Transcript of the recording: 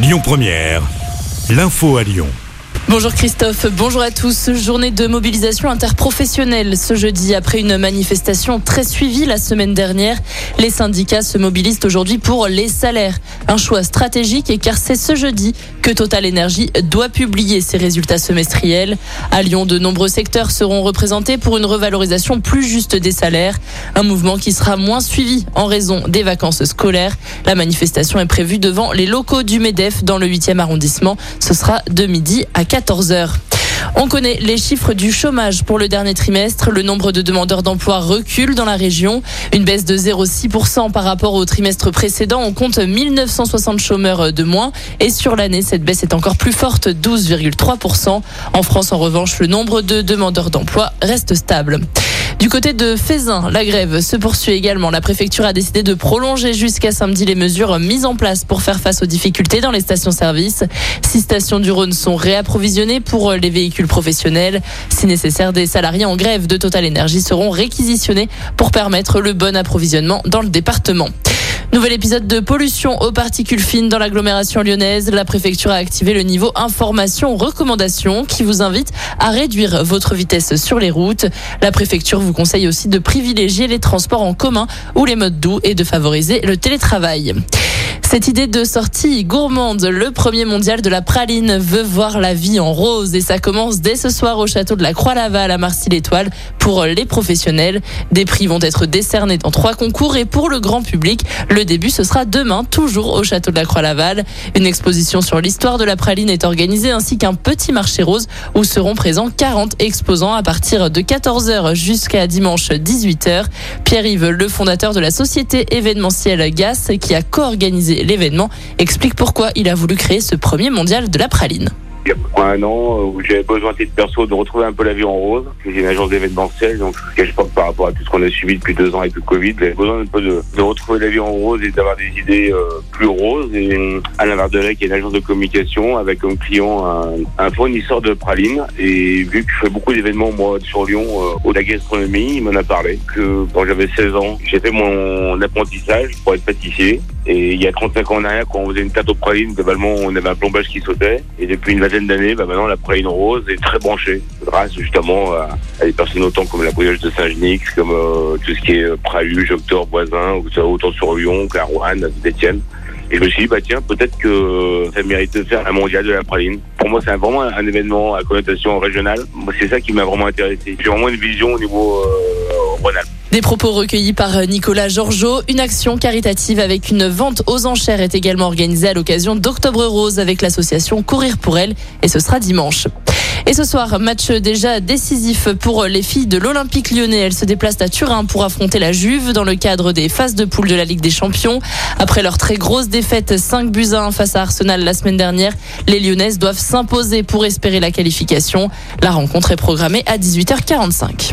Lyon Première, l'info à Lyon. Bonjour Christophe, bonjour à tous. Journée de mobilisation interprofessionnelle ce jeudi après une manifestation très suivie la semaine dernière. Les syndicats se mobilisent aujourd'hui pour les salaires. Un choix stratégique car c'est ce jeudi que Total Energy doit publier ses résultats semestriels. À Lyon, de nombreux secteurs seront représentés pour une revalorisation plus juste des salaires. Un mouvement qui sera moins suivi en raison des vacances scolaires. La manifestation est prévue devant les locaux du MEDEF dans le 8e arrondissement. Ce sera de midi à 4 14h. On connaît les chiffres du chômage pour le dernier trimestre. Le nombre de demandeurs d'emploi recule dans la région. Une baisse de 0,6% par rapport au trimestre précédent. On compte 1960 chômeurs de moins. Et sur l'année, cette baisse est encore plus forte, 12,3%. En France, en revanche, le nombre de demandeurs d'emploi reste stable. Du côté de Fézin, la grève se poursuit également. La préfecture a décidé de prolonger jusqu'à samedi les mesures mises en place pour faire face aux difficultés dans les stations-service. Six stations du Rhône sont réapprovisionnées pour les véhicules professionnels. Si nécessaire, des salariés en grève de Total Energy seront réquisitionnés pour permettre le bon approvisionnement dans le département. Nouvel épisode de pollution aux particules fines dans l'agglomération lyonnaise. La préfecture a activé le niveau information recommandation qui vous invite à réduire votre vitesse sur les routes. La préfecture vous conseille aussi de privilégier les transports en commun ou les modes doux et de favoriser le télétravail. Cette idée de sortie gourmande, le premier mondial de la praline veut voir la vie en rose et ça commence dès ce soir au château de la Croix-Laval à Marcy-l'Étoile pour les professionnels. Des prix vont être décernés dans trois concours et pour le grand public, le début ce sera demain, toujours au château de la Croix-Laval. Une exposition sur l'histoire de la praline est organisée ainsi qu'un petit marché rose où seront présents 40 exposants à partir de 14h jusqu'à dimanche 18h. Pierre-Yves, le fondateur de la société événementielle GAS qui a co-organisé l'événement, explique pourquoi il a voulu créer ce premier mondial de la praline il y a un an où j'avais besoin, de perso, de retrouver un peu la vie en rose. J'ai une agence d'événementiel, donc je que par rapport à tout ce qu'on a suivi depuis deux ans avec le Covid, j'avais besoin un peu de, retrouver la vie en rose et d'avoir des idées euh, plus roses. Et Alain Vardelet, qui est une agence de communication, avec comme client un, un fournisseur de praline. Et vu que je fais beaucoup d'événements, moi, sur Lyon, euh, au la gastronomie, il m'en a parlé que quand j'avais 16 ans, j'ai fait mon apprentissage pour être pâtissier. Et il y a 35 ans en arrière, quand on faisait une tarte aux pralines, globalement, on avait un plombage qui sautait. Et depuis une vingtaine d'années, bah maintenant, la praline rose est très branchée, grâce justement à, des personnes autant comme la brioche de Saint-Genix, comme euh, tout ce qui est euh, Praluge, Octor, Voisin, autant sur Lyon à Étienne. Et je me suis dit, bah tiens, peut-être que ça mérite de faire un mondial de la praline. Pour moi, c'est vraiment un événement à connotation régionale. C'est ça qui m'a vraiment intéressé. J'ai vraiment une vision au niveau euh, rhône des propos recueillis par Nicolas Georgeot. Une action caritative avec une vente aux enchères est également organisée à l'occasion d'Octobre Rose avec l'association Courir pour elle et ce sera dimanche. Et ce soir, match déjà décisif pour les filles de l'Olympique lyonnais. Elles se déplacent à Turin pour affronter la Juve dans le cadre des phases de poule de la Ligue des Champions. Après leur très grosse défaite 5 buts à 1 face à Arsenal la semaine dernière, les Lyonnaises doivent s'imposer pour espérer la qualification. La rencontre est programmée à 18h45.